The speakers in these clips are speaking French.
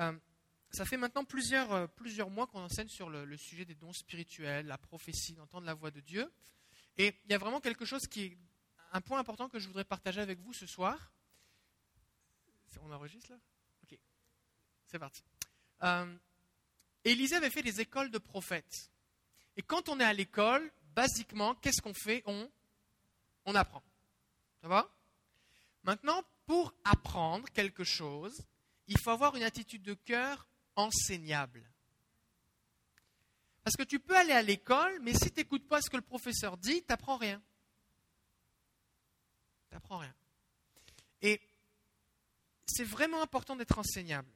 Euh, ça fait maintenant plusieurs, euh, plusieurs mois qu'on enseigne sur le, sujet des dons spirituels, la prophétie, d'entendre la voix de Dieu. Et il y a vraiment quelque chose qui est un point important que je voudrais partager avec vous ce soir. On enregistre là? Ok. C'est parti. Euh, Élisée avait fait des écoles de prophètes. Et quand on est à l'école, basiquement, qu'est-ce qu'on fait? On, on apprend. Ça va? Maintenant, pour apprendre quelque chose, il faut avoir une attitude de cœur enseignable. Parce que tu peux aller à l'école, mais si tu n'écoutes pas ce que le professeur dit, tu n'apprends rien. Tu n'apprends rien. Et c'est vraiment important d'être enseignable.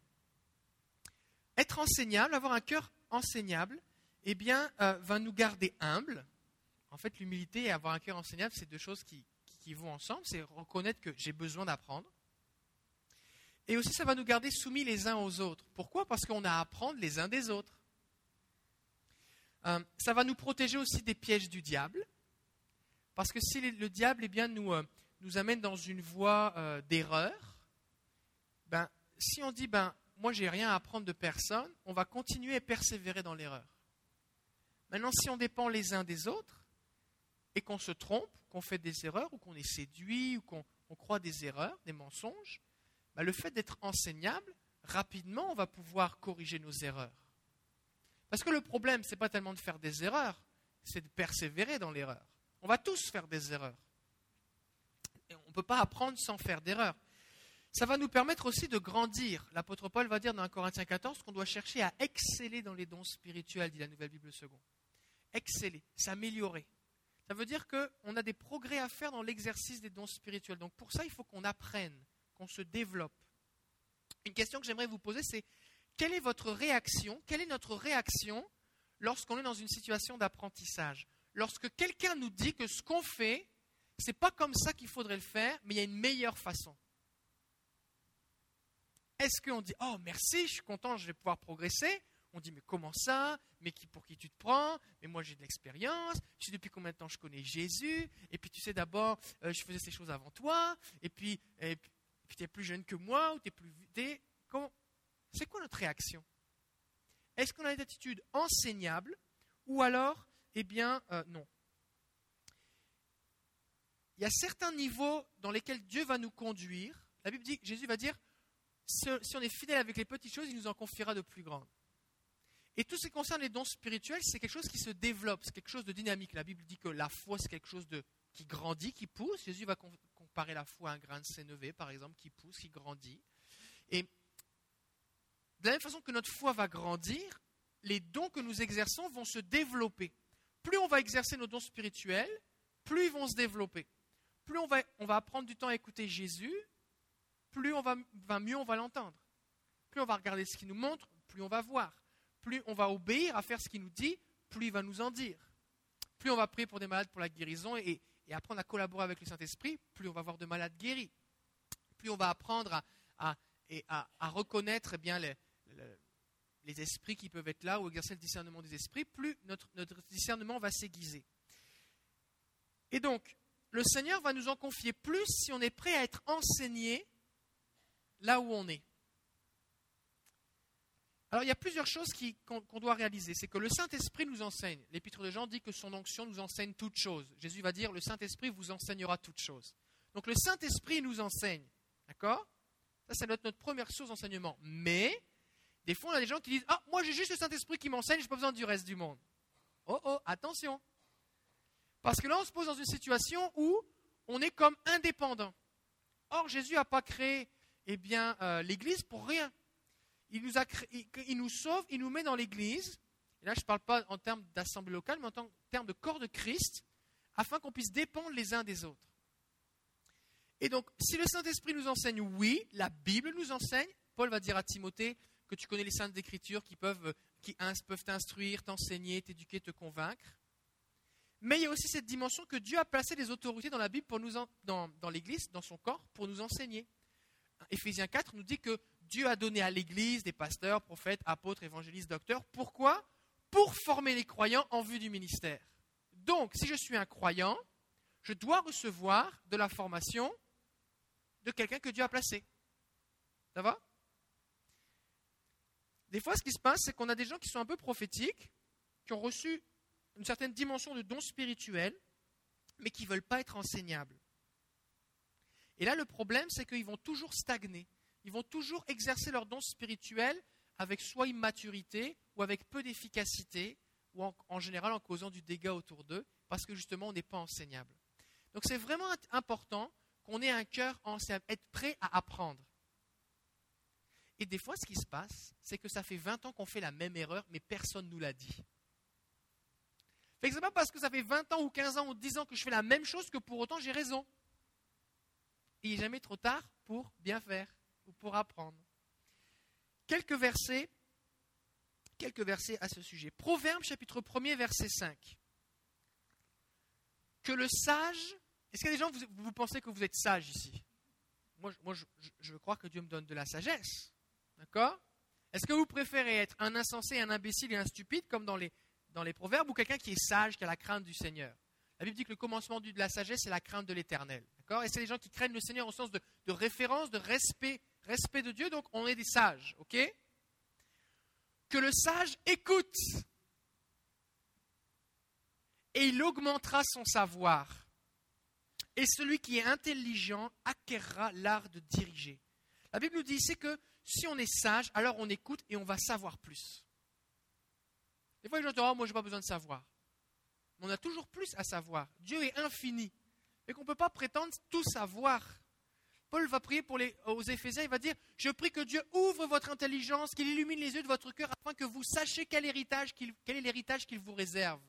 Être enseignable, avoir un cœur enseignable, eh bien, euh, va nous garder humbles. En fait, l'humilité et avoir un cœur enseignable, c'est deux choses qui, qui vont ensemble. C'est reconnaître que j'ai besoin d'apprendre. Et aussi, ça va nous garder soumis les uns aux autres. Pourquoi? Parce qu'on a à apprendre les uns des autres. Euh, ça va nous protéger aussi des pièges du diable. Parce que si le diable eh euh, nous amène dans une voie euh, d'erreur, ben, si on dit ben, moi j'ai rien à apprendre de personne, on va continuer à persévérer dans l'erreur. Maintenant, si on dépend les uns des autres et qu'on se trompe, qu'on fait des erreurs ou qu'on est séduit ou qu'on croit des erreurs, des mensonges, bah, le fait d'être enseignable, rapidement, on va pouvoir corriger nos erreurs. Parce que le problème, ce n'est pas tellement de faire des erreurs, c'est de persévérer dans l'erreur. On va tous faire des erreurs. On ne peut pas apprendre sans faire d'erreurs. Ça va nous permettre aussi de grandir. L'apôtre Paul va dire dans 1 Corinthiens 14 qu'on doit chercher à exceller dans les dons spirituels, dit la Nouvelle Bible seconde. Exceller, s'améliorer. Ça veut dire qu'on a des progrès à faire dans l'exercice des dons spirituels. Donc pour ça, il faut qu'on apprenne on se développe. Une question que j'aimerais vous poser, c'est quelle est votre réaction, quelle est notre réaction lorsqu'on est dans une situation d'apprentissage? Lorsque quelqu'un nous dit que ce qu'on fait, c'est pas comme ça qu'il faudrait le faire, mais il y a une meilleure façon. Est-ce qu'on dit oh merci, je suis content, je vais pouvoir progresser? On dit mais comment ça? Mais qui, pour qui tu te prends? Mais moi j'ai de l'expérience. Je sais depuis combien de temps je connais Jésus? Et puis tu sais d'abord, euh, je faisais ces choses avant toi. Et puis tu es plus jeune que moi, ou tu es plus. C'est quoi notre réaction? Est-ce qu'on a une attitude enseignable, ou alors, eh bien, euh, non? Il y a certains niveaux dans lesquels Dieu va nous conduire. La Bible dit, Jésus va dire, si on est fidèle avec les petites choses, il nous en confiera de plus grandes. Et tout ce qui concerne les dons spirituels, c'est quelque chose qui se développe, c'est quelque chose de dynamique. La Bible dit que la foi, c'est quelque chose de, qui grandit, qui pousse. Jésus va comparer la foi un grain de sénévé, par exemple, qui pousse, qui grandit. Et de la même façon que notre foi va grandir, les dons que nous exerçons vont se développer. Plus on va exercer nos dons spirituels, plus ils vont se développer. Plus on va, on va apprendre du temps à écouter Jésus, plus on va, va mieux on va l'entendre. Plus on va regarder ce qu'il nous montre, plus on va voir. Plus on va obéir à faire ce qu'il nous dit, plus il va nous en dire. Plus on va prier pour des malades pour la guérison et, et apprendre à collaborer avec le Saint-Esprit, plus on va avoir de malades guéris. Plus on va apprendre à, reconnaître eh bien, les, esprits qui peuvent être là ou exercer le discernement des esprits, plus notre, notre discernement va s'aiguiser. Et donc, le Seigneur va nous en confier plus si on est prêt à être enseigné là où on est. Alors il y a plusieurs choses qu'on doit réaliser. C'est que le Saint-Esprit nous enseigne. L'Épître de Jean dit que son onction nous enseigne toutes choses. Jésus va dire, le Saint-Esprit vous enseignera toutes choses. Donc le Saint-Esprit nous enseigne. D'accord? Ça, c'est notre, première source d'enseignement. Mais, des fois, on a des gens qui disent, ah, moi j'ai juste le Saint-Esprit qui m'enseigne, je n'ai pas besoin du reste du monde. Oh, oh, attention. Parce que là, on se pose dans une situation où on est comme indépendant. Or, Jésus n'a pas créé eh bien, euh, l'Église pour rien il nous, sauve, il nous met dans l'Église. Et là, je ne parle pas en termes d'assemblée locale, mais en termes de corps de Christ, afin qu'on puisse dépendre les uns des autres. Et donc, si le Saint-Esprit nous enseigne, oui, la Bible nous enseigne. Paul va dire à Timothée que tu connais les saintes écritures qui peuvent, t'instruire, t'enseigner, t'éduquer, te convaincre. Mais il y a aussi cette dimension que Dieu a placé des autorités dans la Bible, pour nous l'Église, dans son corps, pour nous enseigner. Éphésiens 4 nous dit que Dieu a donné à l'Église des pasteurs, prophètes, apôtres, évangélistes, docteurs. Pourquoi? Pour former les croyants en vue du ministère. Donc, si je suis un croyant, je dois recevoir de la formation de quelqu'un que Dieu a placé. Ça va? Des fois, ce qui se passe, c'est qu'on a des gens qui sont un peu prophétiques, qui ont reçu une certaine dimension de don spirituel, mais qui ne veulent pas être enseignables. Et là, le problème, c'est qu'ils vont toujours stagner. Ils vont toujours exercer leur don spirituel avec soit immaturité ou avec peu d'efficacité, ou en, général en causant du dégât autour d'eux, parce que justement, on n'est pas enseignable. Donc c'est vraiment important qu'on ait un cœur enseignable, être prêt à apprendre. Et des fois, ce qui se passe, c'est que ça fait 20 ans qu'on fait la même erreur, mais personne ne nous l'a dit. Ce n'est pas parce que ça fait 20 ans ou 15 ans ou 10 ans que je fais la même chose que pour autant j'ai raison. Il n'est jamais trop tard pour bien faire ou pour apprendre. Quelques versets, quelques versets à ce sujet. Proverbe chapitre 1er verset 5. Que le sage, est-ce qu'il y a des gens, vous, vous pensez que vous êtes sage ici? Moi, moi je, je, crois que Dieu me donne de la sagesse. D'accord? Est-ce que vous préférez être un insensé, un imbécile et un stupide comme dans les, dans les proverbes ou quelqu'un qui est sage, qui a la crainte du Seigneur? La Bible dit que le commencement de la sagesse, c'est la crainte de l'éternel. D'accord? Et c'est les gens qui craignent le Seigneur au sens de, de référence, de respect, respect de Dieu, donc on est des sages. Ok? Que le sage écoute et il augmentera son savoir. Et celui qui est intelligent acquérera l'art de diriger. La Bible nous dit ici que si on est sage, alors on écoute et on va savoir plus. Des fois, les gens disent oh, Moi, je n'ai pas besoin de savoir. on a toujours plus à savoir. Dieu est infini. Et qu'on ne peut pas prétendre tout savoir. Paul va prier pour les, aux Éphésiens, il va dire Je prie que Dieu ouvre votre intelligence, qu'il illumine les yeux de votre cœur afin que vous sachiez quel, héritage est l'héritage qu'il vous réserve.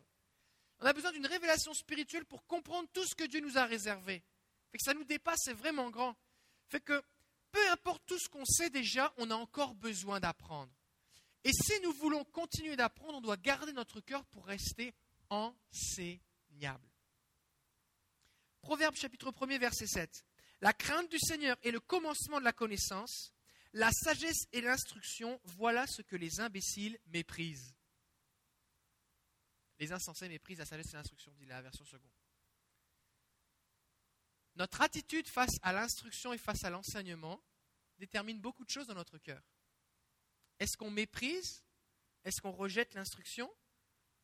On a besoin d'une révélation spirituelle pour comprendre tout ce que Dieu nous a réservé. Fait que ça nous dépasse, c'est vraiment grand. Fait que peu importe tout ce qu'on sait déjà, on a encore besoin d'apprendre. Et si nous voulons continuer d'apprendre, on doit garder notre cœur pour rester enseignable. Proverbe chapitre 1er verset 7. La crainte du Seigneur est le commencement de la connaissance. La sagesse et l'instruction, voilà ce que les imbéciles méprisent. Les insensés méprisent la sagesse et l'instruction, dit la version seconde. Notre attitude face à l'instruction et face à l'enseignement détermine beaucoup de choses dans notre cœur. Est-ce qu'on méprise? Est-ce qu'on rejette l'instruction?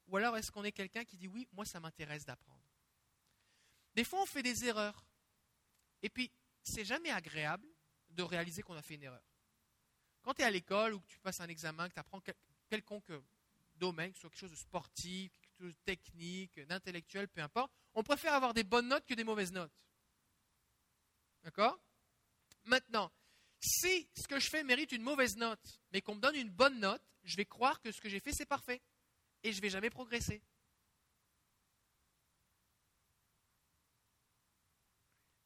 Ou alors est-ce qu'on est quelqu'un qui dit oui, moi ça m'intéresse d'apprendre? Des fois on fait des erreurs. Et puis, c'est jamais agréable de réaliser qu'on a fait une erreur. Quand tu es à l'école ou que tu passes un examen, que tu apprends quelconque domaine, que ce soit quelque chose de sportif, quelque chose de technique, d'intellectuel, peu importe, on préfère avoir des bonnes notes que des mauvaises notes. D'accord? Maintenant, si ce que je fais mérite une mauvaise note, mais qu'on me donne une bonne note, je vais croire que ce que j'ai fait, c'est parfait. Et je ne vais jamais progresser.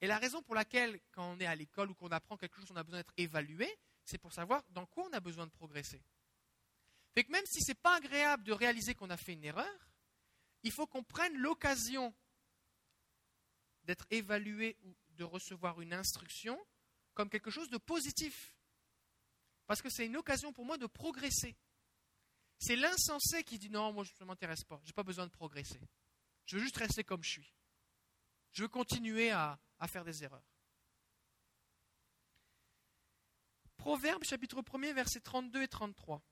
Et la raison pour laquelle, quand on est à l'école ou qu'on apprend quelque chose, on a besoin d'être évalué, c'est pour savoir dans quoi on a besoin de progresser. Même si ce n'est pas agréable de réaliser qu'on a fait une erreur, il faut qu'on prenne l'occasion d'être évalué ou de recevoir une instruction comme quelque chose de positif. Parce que c'est une occasion pour moi de progresser. C'est l'insensé qui dit non, moi je ne m'intéresse pas, je n'ai pas besoin de progresser. Je veux juste rester comme je suis. Je veux continuer à, faire des erreurs. Proverbe chapitre 1er versets 32 et 33.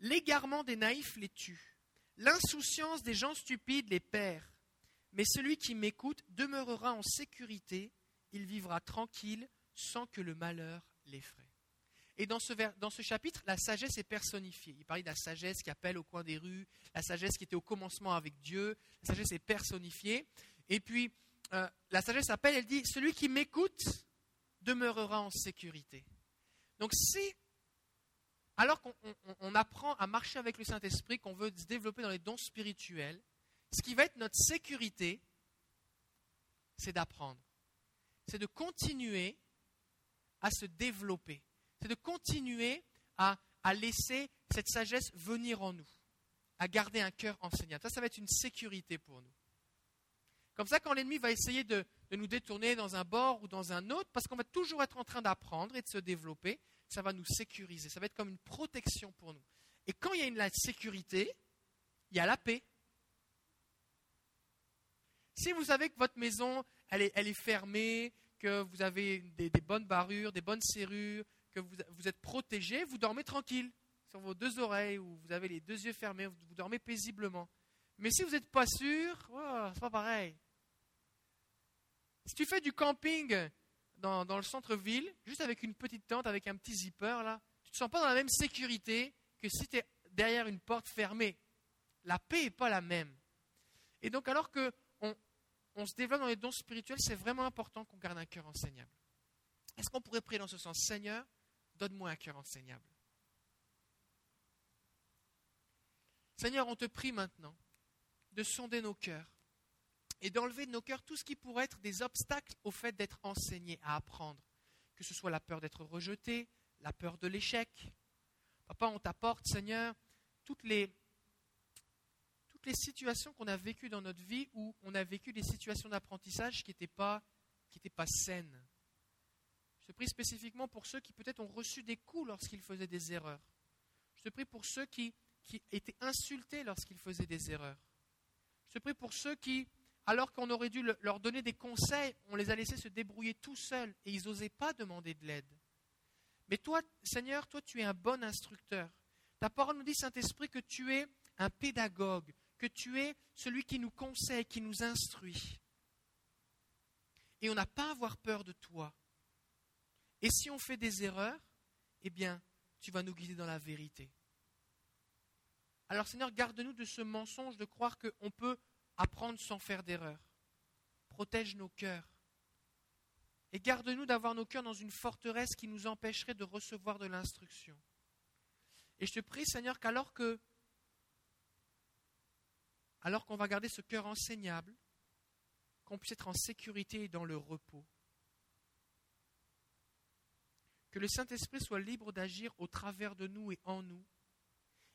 L'égarement des naïfs les tue. L'insouciance des gens stupides les perd. Mais celui qui m'écoute demeurera en sécurité, il vivra tranquille sans que le malheur l'effraie. Et dans ce, chapitre, la sagesse est personnifiée. Il parle de la sagesse qui appelle au coin des rues, la sagesse qui était au commencement avec Dieu, la sagesse est personnifiée. Et puis, euh, la sagesse appelle, elle dit, celui qui m'écoute demeurera en sécurité. Donc si, alors qu'on apprend à marcher avec le Saint-Esprit, qu'on veut se développer dans les dons spirituels, ce qui va être notre sécurité, c'est d'apprendre. C'est de continuer à se développer. C'est de continuer à, laisser cette sagesse venir en nous, à garder un cœur enseignant. Ça, ça va être une sécurité pour nous. Comme ça, quand l'ennemi va essayer de, nous détourner dans un bord ou dans un autre, parce qu'on va toujours être en train d'apprendre et de se développer, ça va nous sécuriser. Ça va être comme une protection pour nous. Et quand il y a une la sécurité, il y a la paix. Si vous savez que votre maison, elle est, fermée, que vous avez des, bonnes barrures, des bonnes serrures, que vous, êtes protégé, vous dormez tranquille sur vos deux oreilles ou vous avez les deux yeux fermés, vous, dormez paisiblement. Mais si vous n'êtes pas sûr, oh, c'est pas pareil. Si tu fais du camping dans, le centre-ville, juste avec une petite tente, avec un petit zipper, là, tu ne te sens pas dans la même sécurité que si tu es derrière une porte fermée. La paix n'est pas la même. Et donc, alors que on, se développe dans les dons spirituels, c'est vraiment important qu'on garde un cœur enseignable. Est-ce qu'on pourrait prier dans ce sens? Seigneur, donne-moi un cœur enseignable. Seigneur, on te prie maintenant de sonder nos cœurs et d'enlever de nos cœurs tout ce qui pourrait être des obstacles au fait d'être enseigné, à apprendre. Que ce soit la peur d'être rejeté, la peur de l'échec. Papa, on t'apporte, Seigneur, toutes les, toutes les situations qu'on a vécues dans notre vie où on a vécu des situations d'apprentissage qui n'étaient pas, pas saines. Je te prie spécifiquement pour ceux qui peut-être ont reçu des coups lorsqu'ils faisaient des erreurs. Je te prie pour ceux qui, étaient insultés lorsqu'ils faisaient des erreurs. Je te prie pour ceux qui, alors qu'on aurait dû leur donner des conseils, on les a laissés se débrouiller tout seuls et ils n'osaient pas demander de l'aide. Mais toi, Seigneur, toi, tu es un bon instructeur. Ta parole nous dit, Saint-Esprit, que tu es un pédagogue, que tu es celui qui nous conseille, qui nous instruit. Et on n'a pas à avoir peur de toi. Et si on fait des erreurs, eh bien, tu vas nous guider dans la vérité. Alors Seigneur, garde-nous de ce mensonge de croire qu'on peut apprendre sans faire d'erreur. Protège nos cœurs. Et garde-nous d'avoir nos cœurs dans une forteresse qui nous empêcherait de recevoir de l'instruction. Et je te prie, Seigneur, qu'alors que, alors qu'on va garder ce cœur enseignable, qu'on puisse être en sécurité et dans le repos. Que le Saint-Esprit soit libre d'agir au travers de nous et en nous.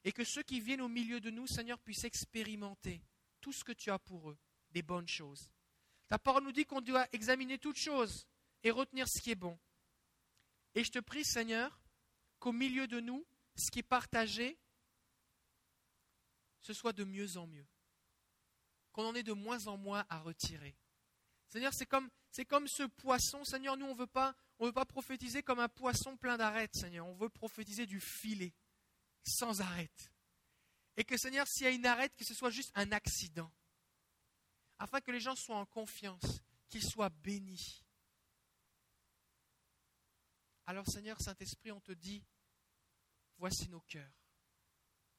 Et que ceux qui viennent au milieu de nous, Seigneur, puissent expérimenter tout ce que tu as pour eux, des bonnes choses. Ta parole nous dit qu'on doit examiner toutes choses et retenir ce qui est bon. Et je te prie, Seigneur, qu'au milieu de nous, ce qui est partagé, ce soit de mieux en mieux. Qu'on en ait de moins en moins à retirer. Seigneur, c'est comme, ce poisson. Seigneur, nous, on ne veut pas, on veut pas prophétiser comme un poisson plein d'arêtes, Seigneur. On veut prophétiser du filet, sans arête. Et que, Seigneur, s'il y a une arête, que ce soit juste un accident. Afin que les gens soient en confiance, qu'ils soient bénis. Alors, Seigneur, Saint-Esprit, on te dit, Voici nos cœurs.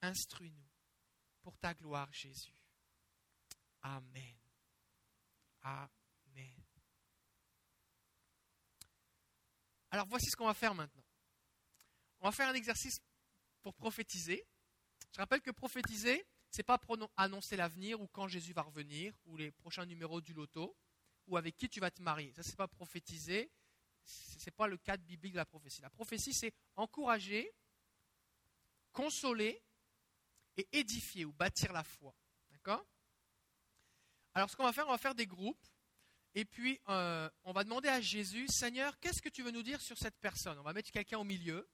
Instruis-nous pour ta gloire, Jésus. Amen. Amen. Alors voici ce qu'on va faire maintenant. On va faire un exercice pour prophétiser. Je rappelle que prophétiser, c'est pas annoncer l'avenir ou quand Jésus va revenir ou les prochains numéros du loto ou avec qui tu vas te marier. Ça c'est pas prophétiser. C'est pas le cadre biblique de la prophétie. La prophétie c'est encourager consoler et édifier ou bâtir la foi. D'accord? Alors ce qu'on va faire, on va faire des groupes. Et puis, euh, on va demander à Jésus, Seigneur, qu'est-ce que tu veux nous dire sur cette personne? On va mettre quelqu'un au milieu,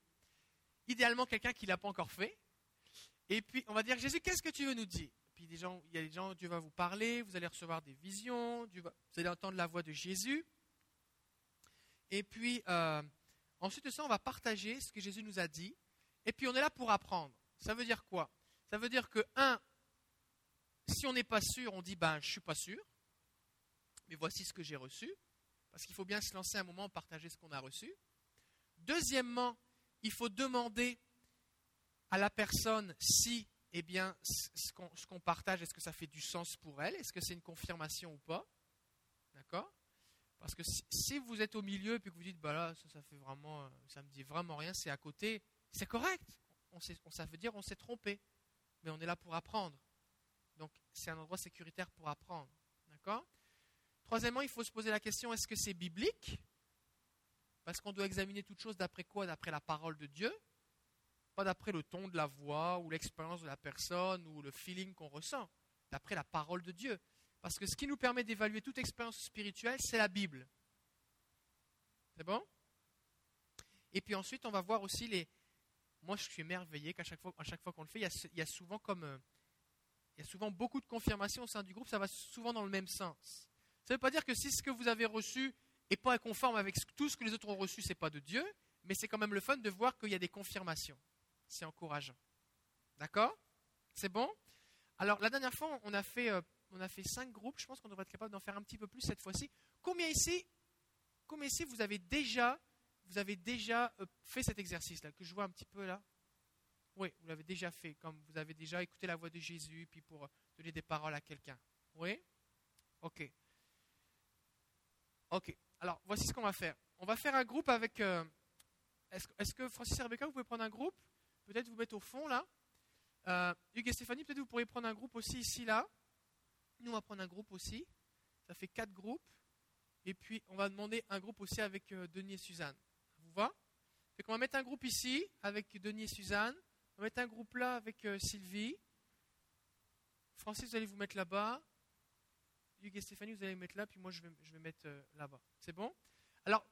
idéalement quelqu'un qui ne l'a pas encore fait. Et puis, on va dire, Jésus, qu'est-ce que tu veux nous dire? Puis des gens, il y a des gens, Dieu va vous parler, vous allez recevoir des visions, vous allez entendre la voix de Jésus. Et puis, euh, ensuite de ça, on va partager ce que Jésus nous a dit. Et puis on est là pour apprendre. Ça veut dire quoi? Ça veut dire que, un, si on n'est pas sûr, on dit, ben, je ne suis pas sûr, mais voici ce que j'ai reçu, parce qu'il faut bien se lancer un moment, partager ce qu'on a reçu. Deuxièmement, il faut demander à la personne si, eh bien, ce qu'on partage, est-ce que ça fait du sens pour elle? Est-ce que c'est une confirmation ou pas? D'accord? Parce que si, vous êtes au milieu et que vous dites, bah là, ça, ça fait vraiment, ça me dit vraiment rien, c'est à côté, c'est correct. Ça veut dire on s'est trompé. Mais on est là pour apprendre. Donc c'est un endroit sécuritaire pour apprendre. D'accord? Troisièmement, il faut se poser la question est-ce que c'est biblique? Parce qu'on doit examiner toute chose d'après quoi? D'après la parole de Dieu. Pas d'après le ton de la voix ou l'expérience de la personne ou le feeling qu'on ressent. D'après la parole de Dieu. Parce que ce qui nous permet d'évaluer toute expérience spirituelle, c'est la Bible. C'est bon? Et puis ensuite, on va voir aussi les, moi je suis émerveillé qu'à chaque fois, qu'on le fait, il y, a, souvent comme euh, il y a souvent beaucoup de confirmations au sein du groupe, ça va souvent dans le même sens. Ça ne veut pas dire que si ce que vous avez reçu n'est pas conforme avec tout ce que les autres ont reçu, c'est pas de Dieu, mais c'est quand même le fun de voir qu'il y a des confirmations. C'est encourageant. D'accord? C'est bon? Alors, la dernière fois, on a fait, euh, on a fait cinq groupes. Je pense qu'on devrait être capable d'en faire un petit peu plus cette fois-ci. Combien ici, combien ici vous avez déjà, vous avez déjà euh, fait cet exercice-là? Que je vois un petit peu là Oui, vous l'avez déjà fait, comme vous avez déjà écouté la voix de Jésus, puis pour euh, donner des paroles à quelqu'un. Oui? Ok. Ok. Alors, voici ce qu'on va faire. On va faire un groupe avec. Est-ce que Francis et Rebecca, vous pouvez prendre un groupe? Peut-être vous mettre au fond là. Euh, Hugues et Stéphanie, peut-être vous pourriez prendre un groupe aussi ici là. Nous, on va prendre un groupe aussi. Ça fait quatre groupes. Et puis, on va demander un groupe aussi avec euh, Denis et Suzanne. Vous va? Fait qu'on va mettre un groupe ici avec Denis et Suzanne. On va mettre un groupe là avec euh, Sylvie. Francis, vous allez vous mettre là-bas. Hugues et Stéphanie, vous allez mettre là. Puis moi, je vais, je vais mettre là-bas. C'est bon? Alors,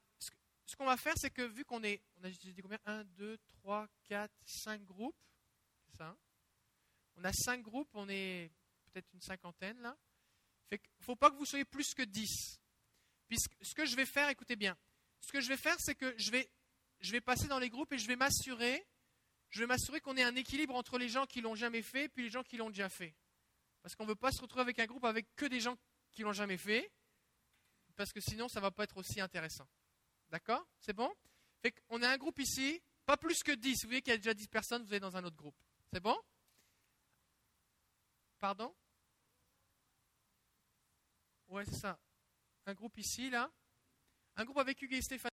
ce qu'on va faire, c'est que vu qu'on est, on a dit combien? 1, 2, 3, 4, 5 groupes, c'est ça hein? On a 5 groupes, on est peut-être une cinquantaine là. Il ne faut pas que vous soyez plus que 10. Puisque ce que je vais faire, écoutez bien, ce que je vais faire, c'est que je vais, je vais passer dans les groupes et je vais m'assurer, je vais m'assurer qu'on ait un équilibre entre les gens qui l'ont jamais fait et puis les gens qui l'ont déjà fait. Parce qu'on ne veut pas se retrouver avec un groupe avec que des gens qui l'ont jamais fait, parce que sinon ça va pas être aussi intéressant. D'accord? C'est bon? Fait On a un groupe ici, pas plus que 10. Vous voyez qu'il y a déjà 10 personnes, vous êtes dans un autre groupe. C'est bon? Pardon? Ouais, c'est ça. Un groupe ici, là. Un groupe avec Hugues et Stéphane.